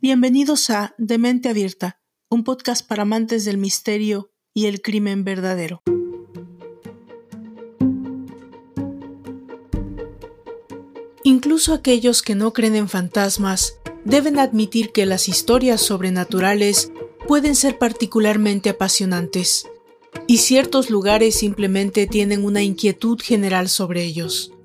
Bienvenidos a De Mente Abierta, un podcast para amantes del misterio y el crimen verdadero. Incluso aquellos que no creen en fantasmas deben admitir que las historias sobrenaturales pueden ser particularmente apasionantes, y ciertos lugares simplemente tienen una inquietud general sobre ellos.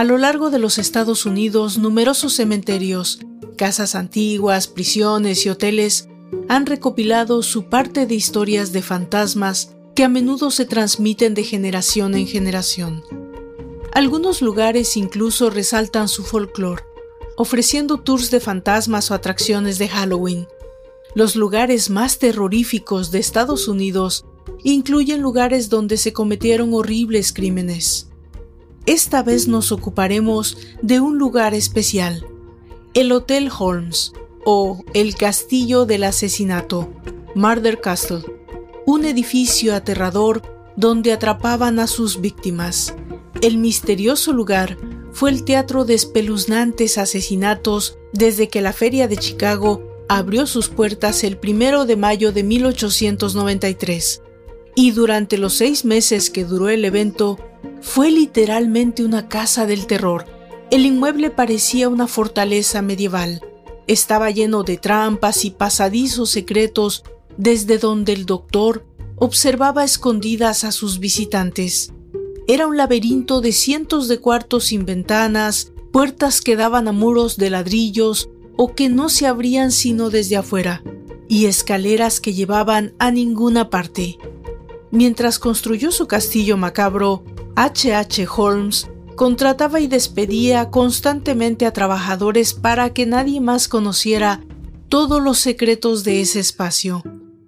A lo largo de los Estados Unidos, numerosos cementerios, casas antiguas, prisiones y hoteles han recopilado su parte de historias de fantasmas que a menudo se transmiten de generación en generación. Algunos lugares incluso resaltan su folclore, ofreciendo tours de fantasmas o atracciones de Halloween. Los lugares más terroríficos de Estados Unidos incluyen lugares donde se cometieron horribles crímenes. Esta vez nos ocuparemos de un lugar especial, el Hotel Holmes o el Castillo del Asesinato, Murder Castle, un edificio aterrador donde atrapaban a sus víctimas. El misterioso lugar fue el teatro de espeluznantes asesinatos desde que la Feria de Chicago abrió sus puertas el primero de mayo de 1893. Y durante los seis meses que duró el evento, fue literalmente una casa del terror. El inmueble parecía una fortaleza medieval. Estaba lleno de trampas y pasadizos secretos desde donde el doctor observaba escondidas a sus visitantes. Era un laberinto de cientos de cuartos sin ventanas, puertas que daban a muros de ladrillos o que no se abrían sino desde afuera, y escaleras que llevaban a ninguna parte. Mientras construyó su castillo macabro, H. H. Holmes contrataba y despedía constantemente a trabajadores para que nadie más conociera todos los secretos de ese espacio.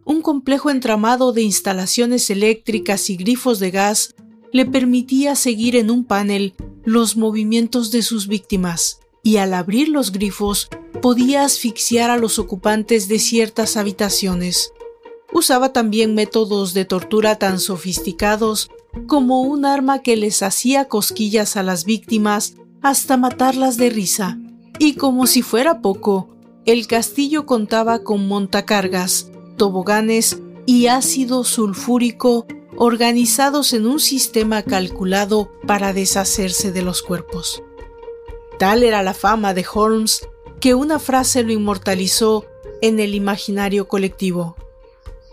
Un complejo entramado de instalaciones eléctricas y grifos de gas le permitía seguir en un panel los movimientos de sus víctimas, y al abrir los grifos podía asfixiar a los ocupantes de ciertas habitaciones. Usaba también métodos de tortura tan sofisticados como un arma que les hacía cosquillas a las víctimas hasta matarlas de risa. Y como si fuera poco, el castillo contaba con montacargas, toboganes y ácido sulfúrico organizados en un sistema calculado para deshacerse de los cuerpos. Tal era la fama de Holmes que una frase lo inmortalizó en el imaginario colectivo.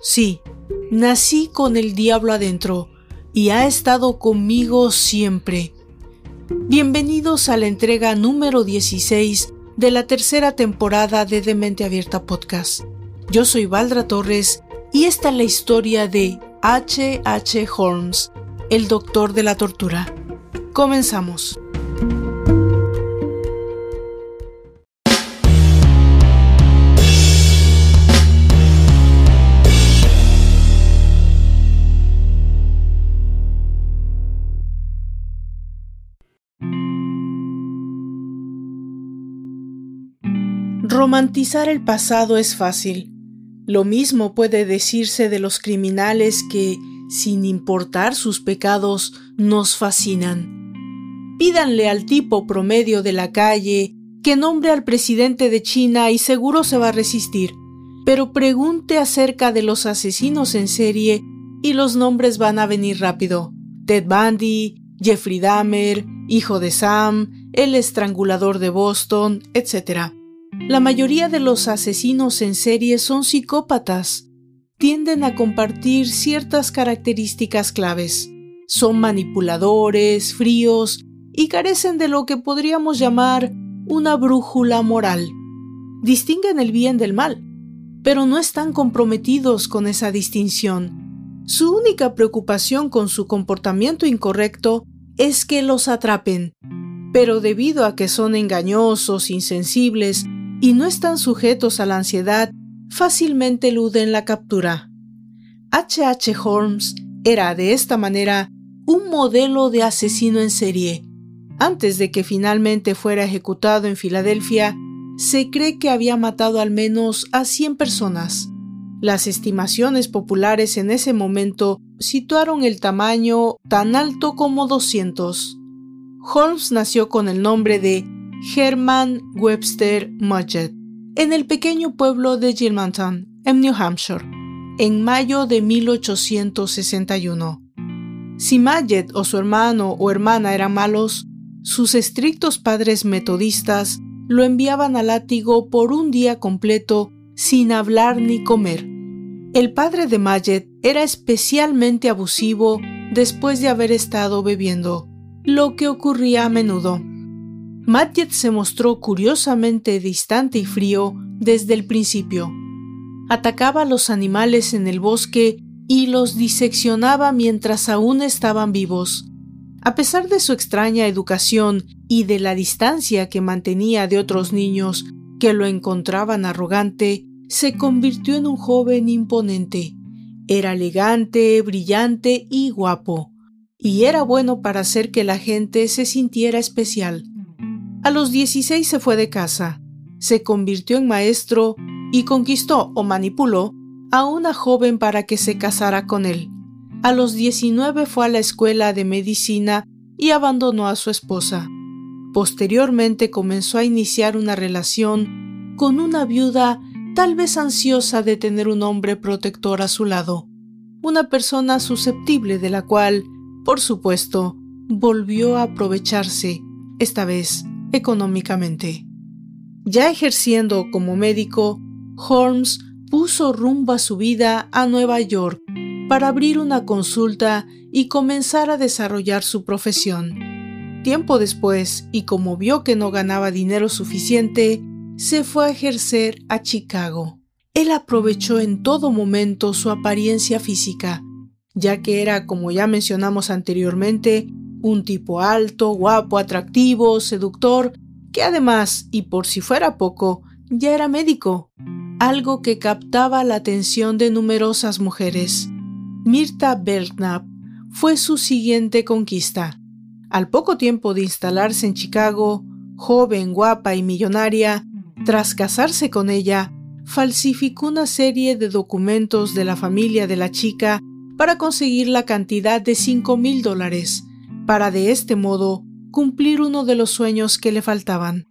Sí, nací con el diablo adentro y ha estado conmigo siempre. Bienvenidos a la entrega número 16 de la tercera temporada de Demente Abierta Podcast. Yo soy Valdra Torres y esta es la historia de H. H. Holmes, el doctor de la tortura. Comenzamos. Romantizar el pasado es fácil. Lo mismo puede decirse de los criminales que, sin importar sus pecados, nos fascinan. Pídanle al tipo promedio de la calle que nombre al presidente de China y seguro se va a resistir, pero pregunte acerca de los asesinos en serie y los nombres van a venir rápido. Ted Bundy, Jeffrey Dahmer, hijo de Sam, el estrangulador de Boston, etc. La mayoría de los asesinos en serie son psicópatas. Tienden a compartir ciertas características claves. Son manipuladores, fríos y carecen de lo que podríamos llamar una brújula moral. Distinguen el bien del mal, pero no están comprometidos con esa distinción. Su única preocupación con su comportamiento incorrecto es que los atrapen, pero debido a que son engañosos, insensibles y no están sujetos a la ansiedad, fácilmente eluden la captura. H. H. Holmes era de esta manera un modelo de asesino en serie. Antes de que finalmente fuera ejecutado en Filadelfia, se cree que había matado al menos a 100 personas. Las estimaciones populares en ese momento situaron el tamaño tan alto como 200. Holmes nació con el nombre de Herman Webster Mudgett en el pequeño pueblo de Gilmanton, en New Hampshire, en mayo de 1861. Si Mudgett o su hermano o hermana eran malos, sus estrictos padres metodistas lo enviaban al látigo por un día completo sin hablar ni comer. El padre de Majet era especialmente abusivo después de haber estado bebiendo, lo que ocurría a menudo. Majet se mostró curiosamente distante y frío desde el principio. Atacaba a los animales en el bosque y los diseccionaba mientras aún estaban vivos. A pesar de su extraña educación y de la distancia que mantenía de otros niños que lo encontraban arrogante, se convirtió en un joven imponente. Era elegante, brillante y guapo, y era bueno para hacer que la gente se sintiera especial. A los 16 se fue de casa, se convirtió en maestro y conquistó o manipuló a una joven para que se casara con él. A los 19 fue a la escuela de medicina y abandonó a su esposa. Posteriormente comenzó a iniciar una relación con una viuda tal vez ansiosa de tener un hombre protector a su lado, una persona susceptible de la cual, por supuesto, volvió a aprovecharse, esta vez económicamente. Ya ejerciendo como médico, Holmes puso rumbo a su vida a Nueva York para abrir una consulta y comenzar a desarrollar su profesión. Tiempo después, y como vio que no ganaba dinero suficiente, se fue a ejercer a Chicago. Él aprovechó en todo momento su apariencia física, ya que era, como ya mencionamos anteriormente, un tipo alto, guapo, atractivo, seductor, que además, y por si fuera poco, ya era médico, algo que captaba la atención de numerosas mujeres. Mirta Belknap fue su siguiente conquista. Al poco tiempo de instalarse en Chicago, joven, guapa y millonaria, tras casarse con ella, falsificó una serie de documentos de la familia de la chica para conseguir la cantidad de cinco mil dólares, para de este modo cumplir uno de los sueños que le faltaban.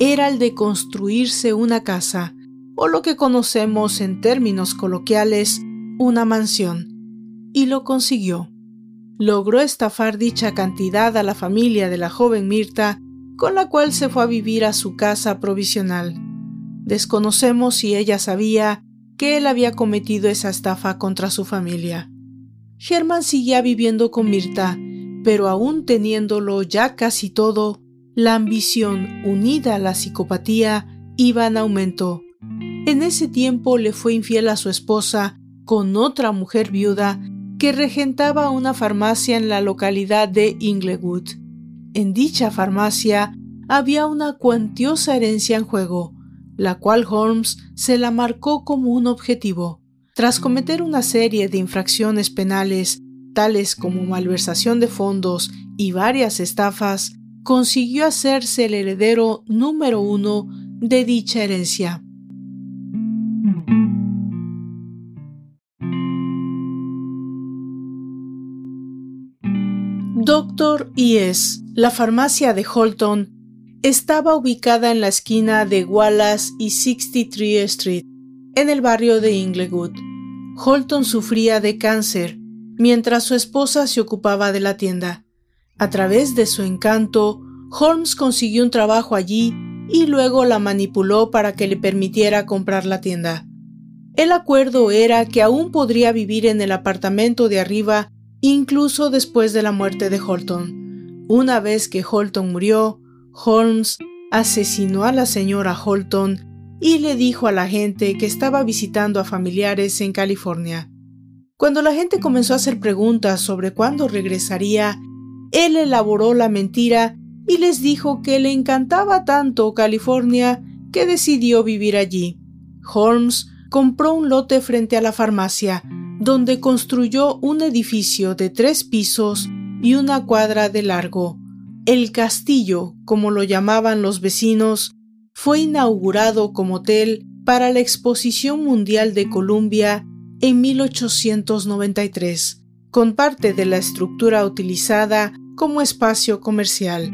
Era el de construirse una casa, o lo que conocemos en términos coloquiales, una mansión y lo consiguió. Logró estafar dicha cantidad a la familia de la joven Mirta, con la cual se fue a vivir a su casa provisional. Desconocemos si ella sabía que él había cometido esa estafa contra su familia. Germán seguía viviendo con Mirta, pero aún teniéndolo ya casi todo, la ambición unida a la psicopatía iba en aumento. En ese tiempo le fue infiel a su esposa con otra mujer viuda que regentaba una farmacia en la localidad de Inglewood. En dicha farmacia había una cuantiosa herencia en juego, la cual Holmes se la marcó como un objetivo. Tras cometer una serie de infracciones penales, tales como malversación de fondos y varias estafas, consiguió hacerse el heredero número uno de dicha herencia. Doctor E.S., la farmacia de Holton, estaba ubicada en la esquina de Wallace y 63 Street, en el barrio de Inglewood. Holton sufría de cáncer, mientras su esposa se ocupaba de la tienda. A través de su encanto, Holmes consiguió un trabajo allí y luego la manipuló para que le permitiera comprar la tienda. El acuerdo era que aún podría vivir en el apartamento de arriba incluso después de la muerte de Holton. Una vez que Holton murió, Holmes asesinó a la señora Holton y le dijo a la gente que estaba visitando a familiares en California. Cuando la gente comenzó a hacer preguntas sobre cuándo regresaría, él elaboró la mentira y les dijo que le encantaba tanto California que decidió vivir allí. Holmes compró un lote frente a la farmacia, donde construyó un edificio de tres pisos y una cuadra de largo. El castillo, como lo llamaban los vecinos, fue inaugurado como hotel para la Exposición Mundial de Columbia en 1893, con parte de la estructura utilizada como espacio comercial.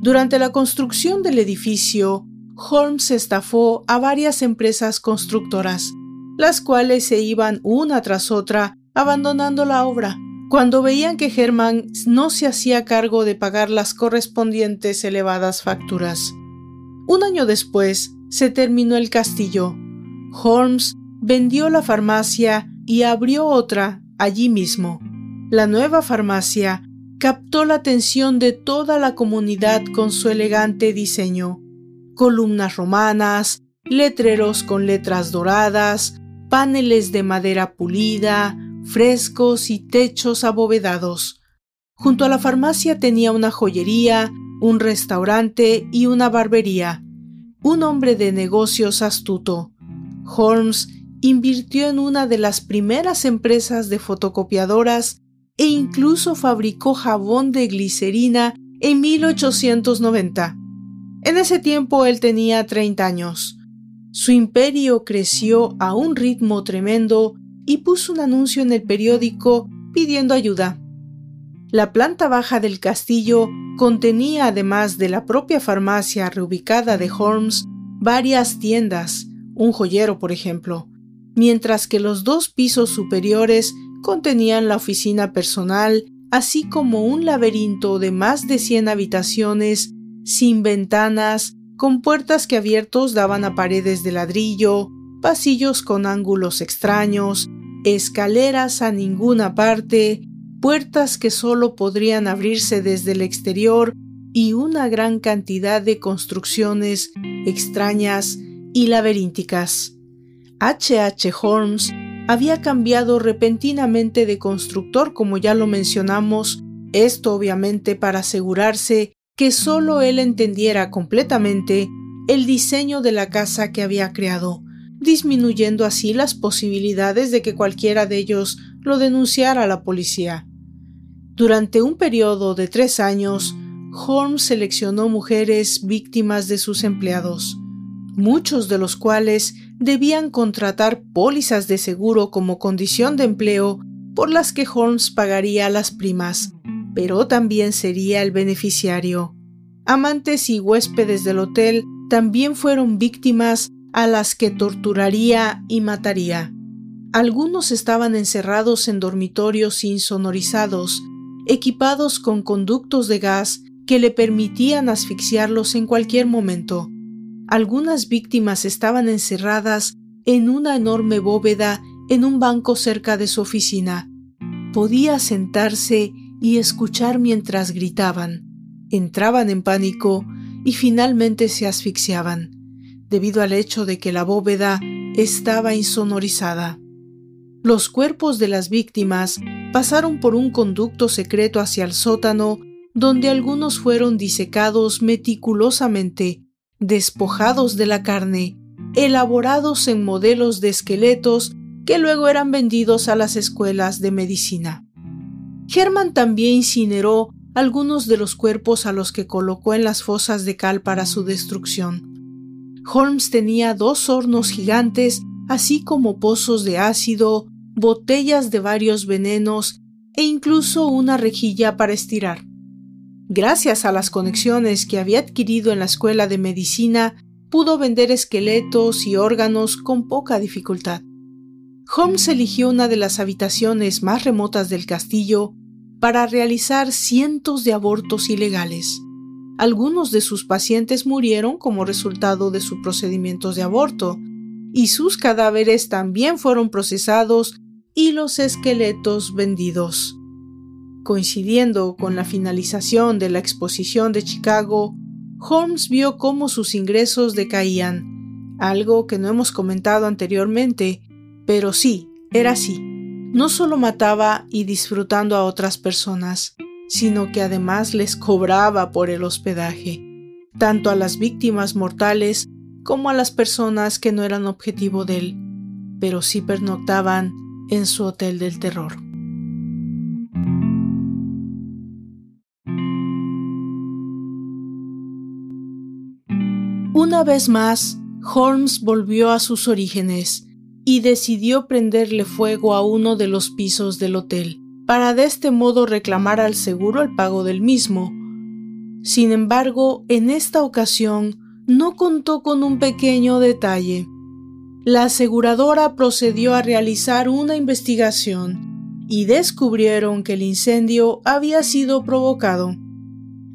Durante la construcción del edificio, Holmes estafó a varias empresas constructoras, las cuales se iban una tras otra abandonando la obra. Cuando veían que Herman no se hacía cargo de pagar las correspondientes elevadas facturas. Un año después se terminó el castillo. Holmes vendió la farmacia y abrió otra allí mismo. La nueva farmacia captó la atención de toda la comunidad con su elegante diseño. Columnas romanas, letreros con letras doradas, paneles de madera pulida, frescos y techos abovedados. Junto a la farmacia tenía una joyería, un restaurante y una barbería. Un hombre de negocios astuto. Holmes invirtió en una de las primeras empresas de fotocopiadoras e incluso fabricó jabón de glicerina en 1890. En ese tiempo él tenía 30 años. Su imperio creció a un ritmo tremendo y puso un anuncio en el periódico pidiendo ayuda. La planta baja del castillo contenía, además de la propia farmacia reubicada de Holmes, varias tiendas, un joyero, por ejemplo, mientras que los dos pisos superiores contenían la oficina personal, así como un laberinto de más de 100 habitaciones, sin ventanas, con puertas que abiertos daban a paredes de ladrillo, pasillos con ángulos extraños, escaleras a ninguna parte, puertas que solo podrían abrirse desde el exterior y una gran cantidad de construcciones extrañas y laberínticas. H. H. Holmes había cambiado repentinamente de constructor, como ya lo mencionamos, esto obviamente para asegurarse que solo él entendiera completamente el diseño de la casa que había creado, disminuyendo así las posibilidades de que cualquiera de ellos lo denunciara a la policía. Durante un periodo de tres años, Holmes seleccionó mujeres víctimas de sus empleados, muchos de los cuales debían contratar pólizas de seguro como condición de empleo por las que Holmes pagaría las primas, pero también sería el beneficiario. Amantes y huéspedes del hotel también fueron víctimas a las que torturaría y mataría. Algunos estaban encerrados en dormitorios insonorizados, equipados con conductos de gas que le permitían asfixiarlos en cualquier momento. Algunas víctimas estaban encerradas en una enorme bóveda en un banco cerca de su oficina. Podía sentarse y escuchar mientras gritaban. Entraban en pánico y finalmente se asfixiaban, debido al hecho de que la bóveda estaba insonorizada. Los cuerpos de las víctimas pasaron por un conducto secreto hacia el sótano, donde algunos fueron disecados meticulosamente despojados de la carne, elaborados en modelos de esqueletos que luego eran vendidos a las escuelas de medicina. Herman también incineró algunos de los cuerpos a los que colocó en las fosas de cal para su destrucción. Holmes tenía dos hornos gigantes, así como pozos de ácido, botellas de varios venenos e incluso una rejilla para estirar. Gracias a las conexiones que había adquirido en la escuela de medicina, pudo vender esqueletos y órganos con poca dificultad. Holmes eligió una de las habitaciones más remotas del castillo para realizar cientos de abortos ilegales. Algunos de sus pacientes murieron como resultado de sus procedimientos de aborto, y sus cadáveres también fueron procesados y los esqueletos vendidos. Coincidiendo con la finalización de la exposición de Chicago, Holmes vio cómo sus ingresos decaían, algo que no hemos comentado anteriormente, pero sí, era así. No solo mataba y disfrutando a otras personas, sino que además les cobraba por el hospedaje, tanto a las víctimas mortales como a las personas que no eran objetivo de él, pero sí pernoctaban en su hotel del terror. Una vez más, Holmes volvió a sus orígenes y decidió prenderle fuego a uno de los pisos del hotel para de este modo reclamar al seguro el pago del mismo. Sin embargo, en esta ocasión no contó con un pequeño detalle. La aseguradora procedió a realizar una investigación y descubrieron que el incendio había sido provocado.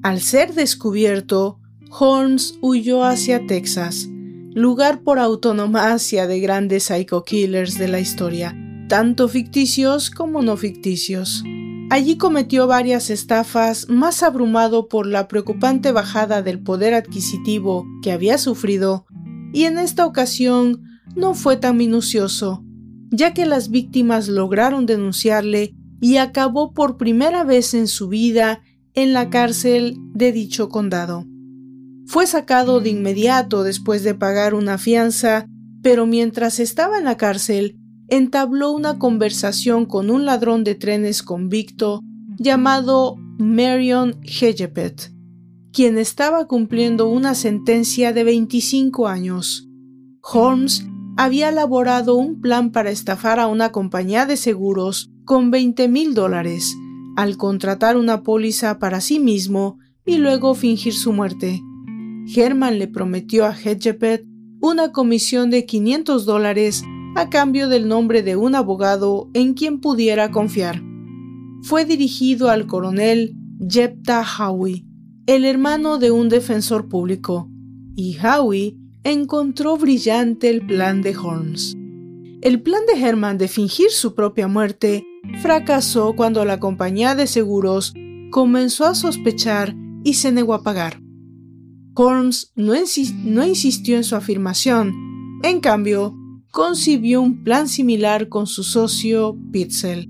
Al ser descubierto, Holmes huyó hacia Texas, lugar por autonomacia de grandes psycho killers de la historia, tanto ficticios como no ficticios. Allí cometió varias estafas, más abrumado por la preocupante bajada del poder adquisitivo que había sufrido, y en esta ocasión no fue tan minucioso, ya que las víctimas lograron denunciarle y acabó por primera vez en su vida en la cárcel de dicho condado. Fue sacado de inmediato después de pagar una fianza, pero mientras estaba en la cárcel, entabló una conversación con un ladrón de trenes convicto llamado Marion Hegepet, quien estaba cumpliendo una sentencia de 25 años. Holmes había elaborado un plan para estafar a una compañía de seguros con 20 mil dólares, al contratar una póliza para sí mismo y luego fingir su muerte. Herman le prometió a Hedgepet una comisión de 500 dólares a cambio del nombre de un abogado en quien pudiera confiar. Fue dirigido al coronel Jepta Howie, el hermano de un defensor público, y Howie encontró brillante el plan de Holmes. El plan de Herman de fingir su propia muerte fracasó cuando la compañía de seguros comenzó a sospechar y se negó a pagar. Holmes no, no insistió en su afirmación, en cambio, concibió un plan similar con su socio Pitzel.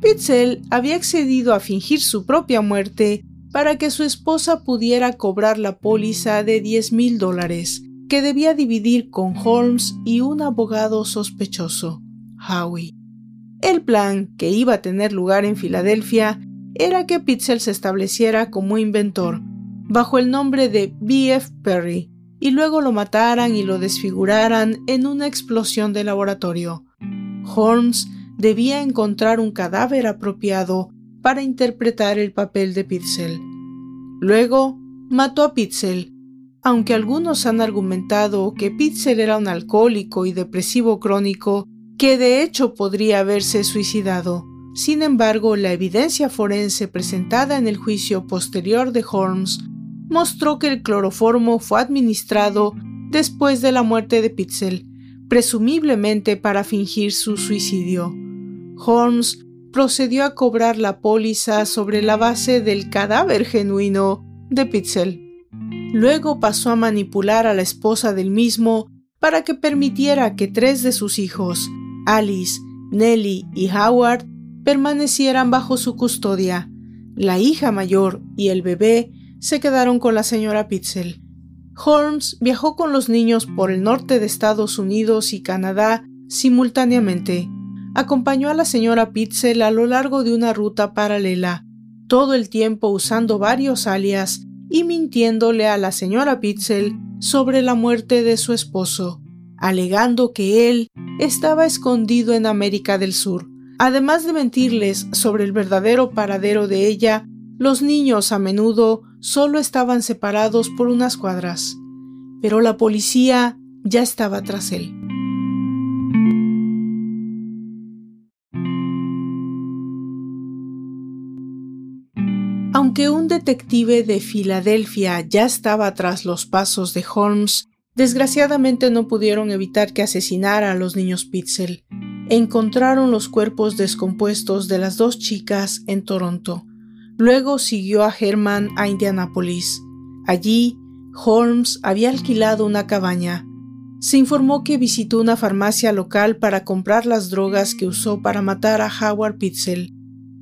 Pitzel había accedido a fingir su propia muerte para que su esposa pudiera cobrar la póliza de 10 mil dólares que debía dividir con Holmes y un abogado sospechoso, Howie. El plan, que iba a tener lugar en Filadelfia, era que Pitzel se estableciera como inventor, bajo el nombre de B.F. Perry, y luego lo mataran y lo desfiguraran en una explosión de laboratorio. Holmes debía encontrar un cadáver apropiado para interpretar el papel de Pitzel. Luego mató a Pitzel, aunque algunos han argumentado que Pitzel era un alcohólico y depresivo crónico que de hecho podría haberse suicidado. Sin embargo, la evidencia forense presentada en el juicio posterior de Holmes mostró que el cloroformo fue administrado después de la muerte de Pitzel, presumiblemente para fingir su suicidio. Holmes procedió a cobrar la póliza sobre la base del cadáver genuino de Pitzel. Luego pasó a manipular a la esposa del mismo para que permitiera que tres de sus hijos, Alice, Nellie y Howard, permanecieran bajo su custodia. La hija mayor y el bebé se quedaron con la señora Pitzel. Holmes viajó con los niños por el norte de Estados Unidos y Canadá simultáneamente. Acompañó a la señora Pitzel a lo largo de una ruta paralela, todo el tiempo usando varios alias y mintiéndole a la señora Pitzel sobre la muerte de su esposo, alegando que él estaba escondido en América del Sur. Además de mentirles sobre el verdadero paradero de ella, los niños a menudo solo estaban separados por unas cuadras, pero la policía ya estaba tras él. Aunque un detective de Filadelfia ya estaba tras los pasos de Holmes, desgraciadamente no pudieron evitar que asesinara a los niños Pitzel. Encontraron los cuerpos descompuestos de las dos chicas en Toronto. Luego siguió a Herman a Indianápolis. Allí, Holmes había alquilado una cabaña. Se informó que visitó una farmacia local para comprar las drogas que usó para matar a Howard Pitzel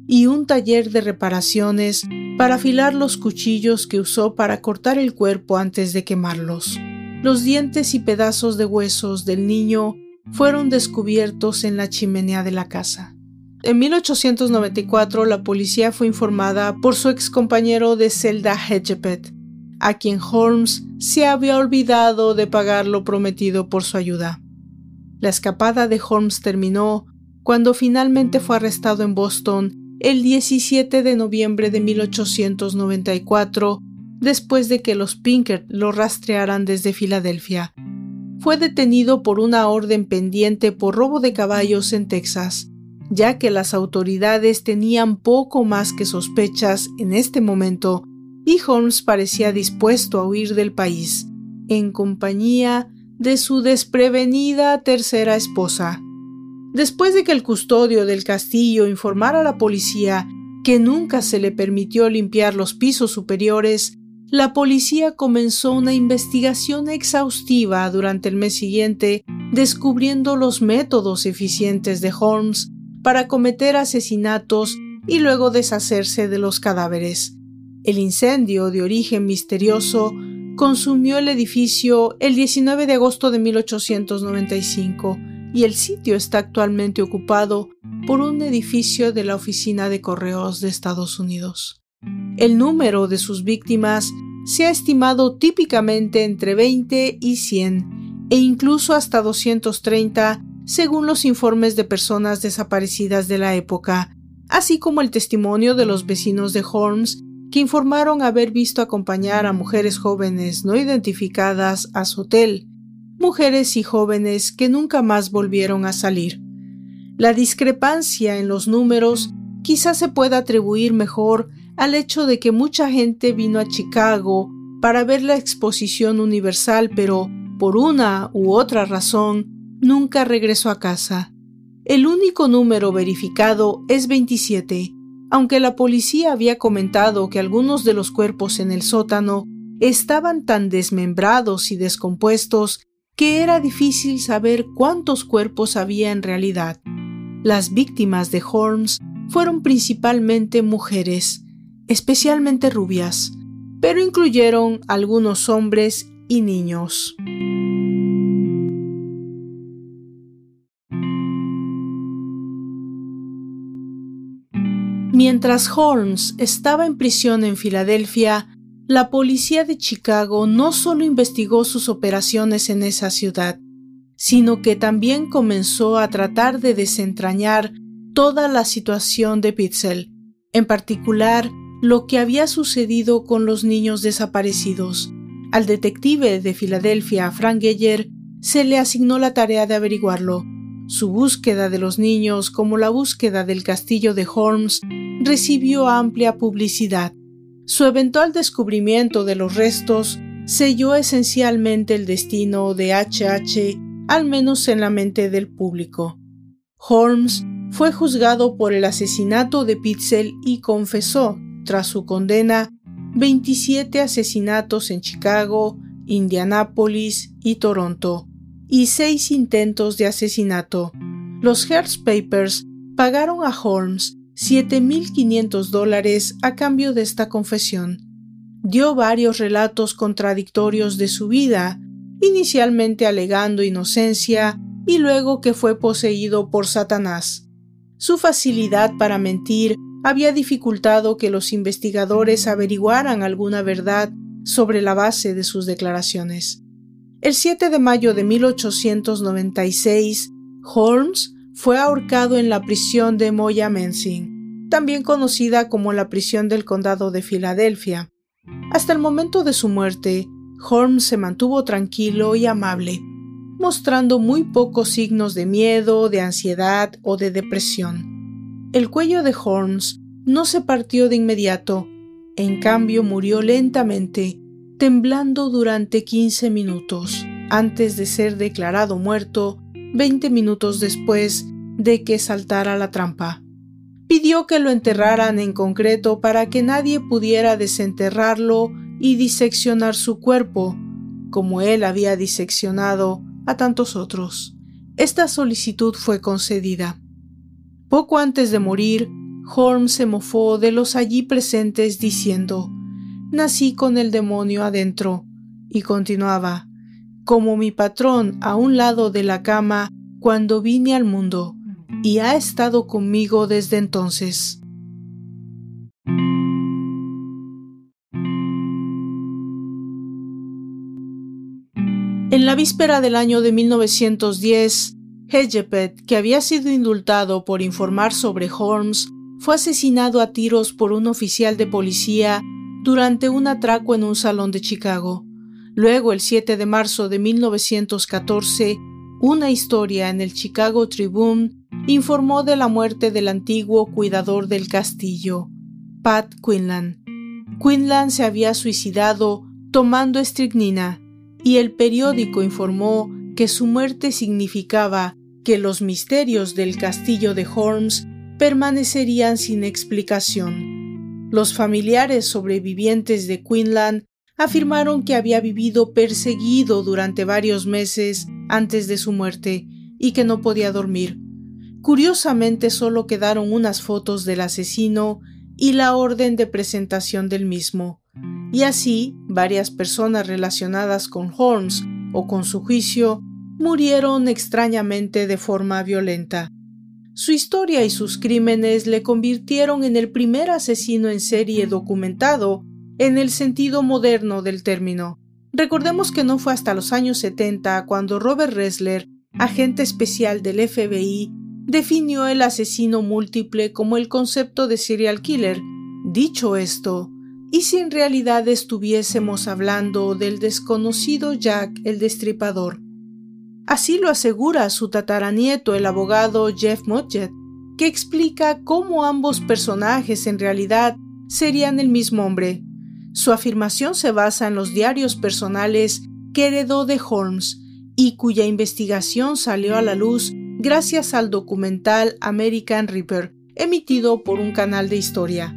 y un taller de reparaciones para afilar los cuchillos que usó para cortar el cuerpo antes de quemarlos. Los dientes y pedazos de huesos del niño fueron descubiertos en la chimenea de la casa. En 1894 la policía fue informada por su excompañero de celda Hedgepet, a quien Holmes se había olvidado de pagar lo prometido por su ayuda. La escapada de Holmes terminó cuando finalmente fue arrestado en Boston el 17 de noviembre de 1894, después de que los Pinkert lo rastrearan desde Filadelfia. Fue detenido por una orden pendiente por robo de caballos en Texas, ya que las autoridades tenían poco más que sospechas en este momento y Holmes parecía dispuesto a huir del país, en compañía de su desprevenida tercera esposa. Después de que el custodio del castillo informara a la policía que nunca se le permitió limpiar los pisos superiores, la policía comenzó una investigación exhaustiva durante el mes siguiente, descubriendo los métodos eficientes de Holmes para cometer asesinatos y luego deshacerse de los cadáveres. El incendio de origen misterioso consumió el edificio el 19 de agosto de 1895 y el sitio está actualmente ocupado por un edificio de la Oficina de Correos de Estados Unidos. El número de sus víctimas se ha estimado típicamente entre 20 y 100 e incluso hasta 230 según los informes de personas desaparecidas de la época, así como el testimonio de los vecinos de Holmes que informaron haber visto acompañar a mujeres jóvenes no identificadas a su hotel, mujeres y jóvenes que nunca más volvieron a salir. La discrepancia en los números quizás se pueda atribuir mejor al hecho de que mucha gente vino a Chicago para ver la exposición universal, pero por una u otra razón nunca regresó a casa. El único número verificado es 27, aunque la policía había comentado que algunos de los cuerpos en el sótano estaban tan desmembrados y descompuestos que era difícil saber cuántos cuerpos había en realidad. Las víctimas de Holmes fueron principalmente mujeres, especialmente rubias, pero incluyeron algunos hombres y niños. Mientras Holmes estaba en prisión en Filadelfia, la policía de Chicago no solo investigó sus operaciones en esa ciudad, sino que también comenzó a tratar de desentrañar toda la situación de Pitzel, en particular lo que había sucedido con los niños desaparecidos. Al detective de Filadelfia, Frank Geyer, se le asignó la tarea de averiguarlo. Su búsqueda de los niños, como la búsqueda del castillo de Holmes, recibió amplia publicidad. Su eventual descubrimiento de los restos selló esencialmente el destino de HH, al menos en la mente del público. Holmes fue juzgado por el asesinato de Pitzel y confesó, tras su condena, 27 asesinatos en Chicago, Indianápolis y Toronto, y seis intentos de asesinato. Los Hearst Papers pagaron a Holmes 7.500 dólares a cambio de esta confesión. Dio varios relatos contradictorios de su vida, inicialmente alegando inocencia y luego que fue poseído por Satanás. Su facilidad para mentir había dificultado que los investigadores averiguaran alguna verdad sobre la base de sus declaraciones. El 7 de mayo de 1896, Holmes fue ahorcado en la prisión de Moya Mensing, también conocida como la prisión del condado de Filadelfia. Hasta el momento de su muerte, Holmes se mantuvo tranquilo y amable, mostrando muy pocos signos de miedo, de ansiedad o de depresión. El cuello de Holmes no se partió de inmediato, en cambio murió lentamente, temblando durante 15 minutos, antes de ser declarado muerto 20 minutos después de que saltara la trampa. Pidió que lo enterraran en concreto para que nadie pudiera desenterrarlo y diseccionar su cuerpo, como él había diseccionado a tantos otros. Esta solicitud fue concedida. Poco antes de morir, Holmes se mofó de los allí presentes diciendo Nací con el demonio adentro, y continuaba como mi patrón a un lado de la cama cuando vine al mundo, y ha estado conmigo desde entonces. En la víspera del año de 1910, Hedgepet, que había sido indultado por informar sobre Holmes, fue asesinado a tiros por un oficial de policía durante un atraco en un salón de Chicago. Luego, el 7 de marzo de 1914, una historia en el Chicago Tribune informó de la muerte del antiguo cuidador del castillo, Pat Quinlan. Quinlan se había suicidado tomando estricnina y el periódico informó que su muerte significaba que los misterios del castillo de Holmes permanecerían sin explicación. Los familiares sobrevivientes de Quinlan afirmaron que había vivido perseguido durante varios meses antes de su muerte y que no podía dormir. Curiosamente solo quedaron unas fotos del asesino y la orden de presentación del mismo, y así varias personas relacionadas con Holmes o con su juicio murieron extrañamente de forma violenta. Su historia y sus crímenes le convirtieron en el primer asesino en serie documentado en el sentido moderno del término. Recordemos que no fue hasta los años 70 cuando Robert Ressler, agente especial del FBI, definió el asesino múltiple como el concepto de serial killer. Dicho esto, ¿y si en realidad estuviésemos hablando del desconocido Jack el Destripador? Así lo asegura su tataranieto, el abogado Jeff Mudgett, que explica cómo ambos personajes en realidad serían el mismo hombre. Su afirmación se basa en los diarios personales que heredó de Holmes y cuya investigación salió a la luz gracias al documental American Reaper, emitido por un canal de historia.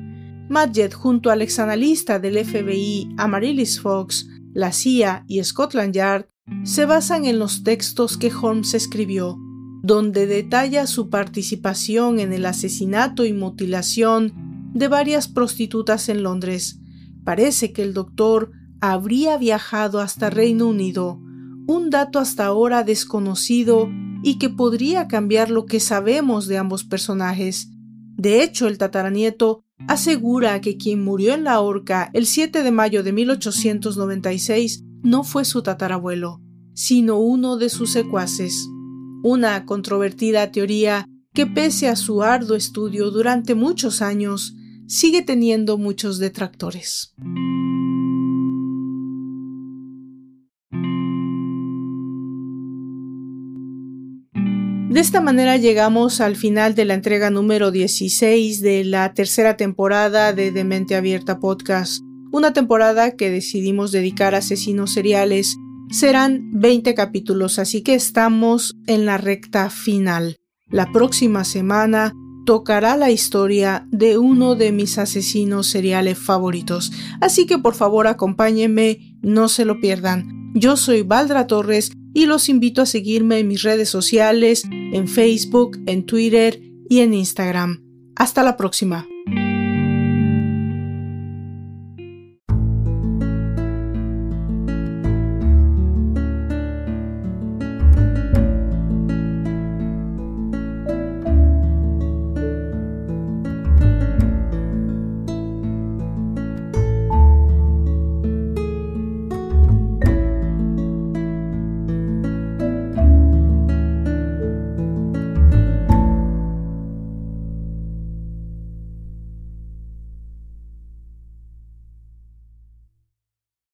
Madget, junto al exanalista del FBI Amaryllis Fox, la CIA y Scotland Yard, se basan en los textos que Holmes escribió, donde detalla su participación en el asesinato y mutilación de varias prostitutas en Londres, Parece que el doctor habría viajado hasta Reino Unido, un dato hasta ahora desconocido y que podría cambiar lo que sabemos de ambos personajes. De hecho, el tataranieto asegura que quien murió en la horca el 7 de mayo de 1896 no fue su tatarabuelo, sino uno de sus secuaces. Una controvertida teoría que pese a su arduo estudio durante muchos años, sigue teniendo muchos detractores. De esta manera llegamos al final de la entrega número 16 de la tercera temporada de Demente Abierta Podcast, una temporada que decidimos dedicar a asesinos seriales. Serán 20 capítulos, así que estamos en la recta final. La próxima semana tocará la historia de uno de mis asesinos seriales favoritos. Así que por favor acompáñenme, no se lo pierdan. Yo soy Valdra Torres y los invito a seguirme en mis redes sociales, en Facebook, en Twitter y en Instagram. Hasta la próxima.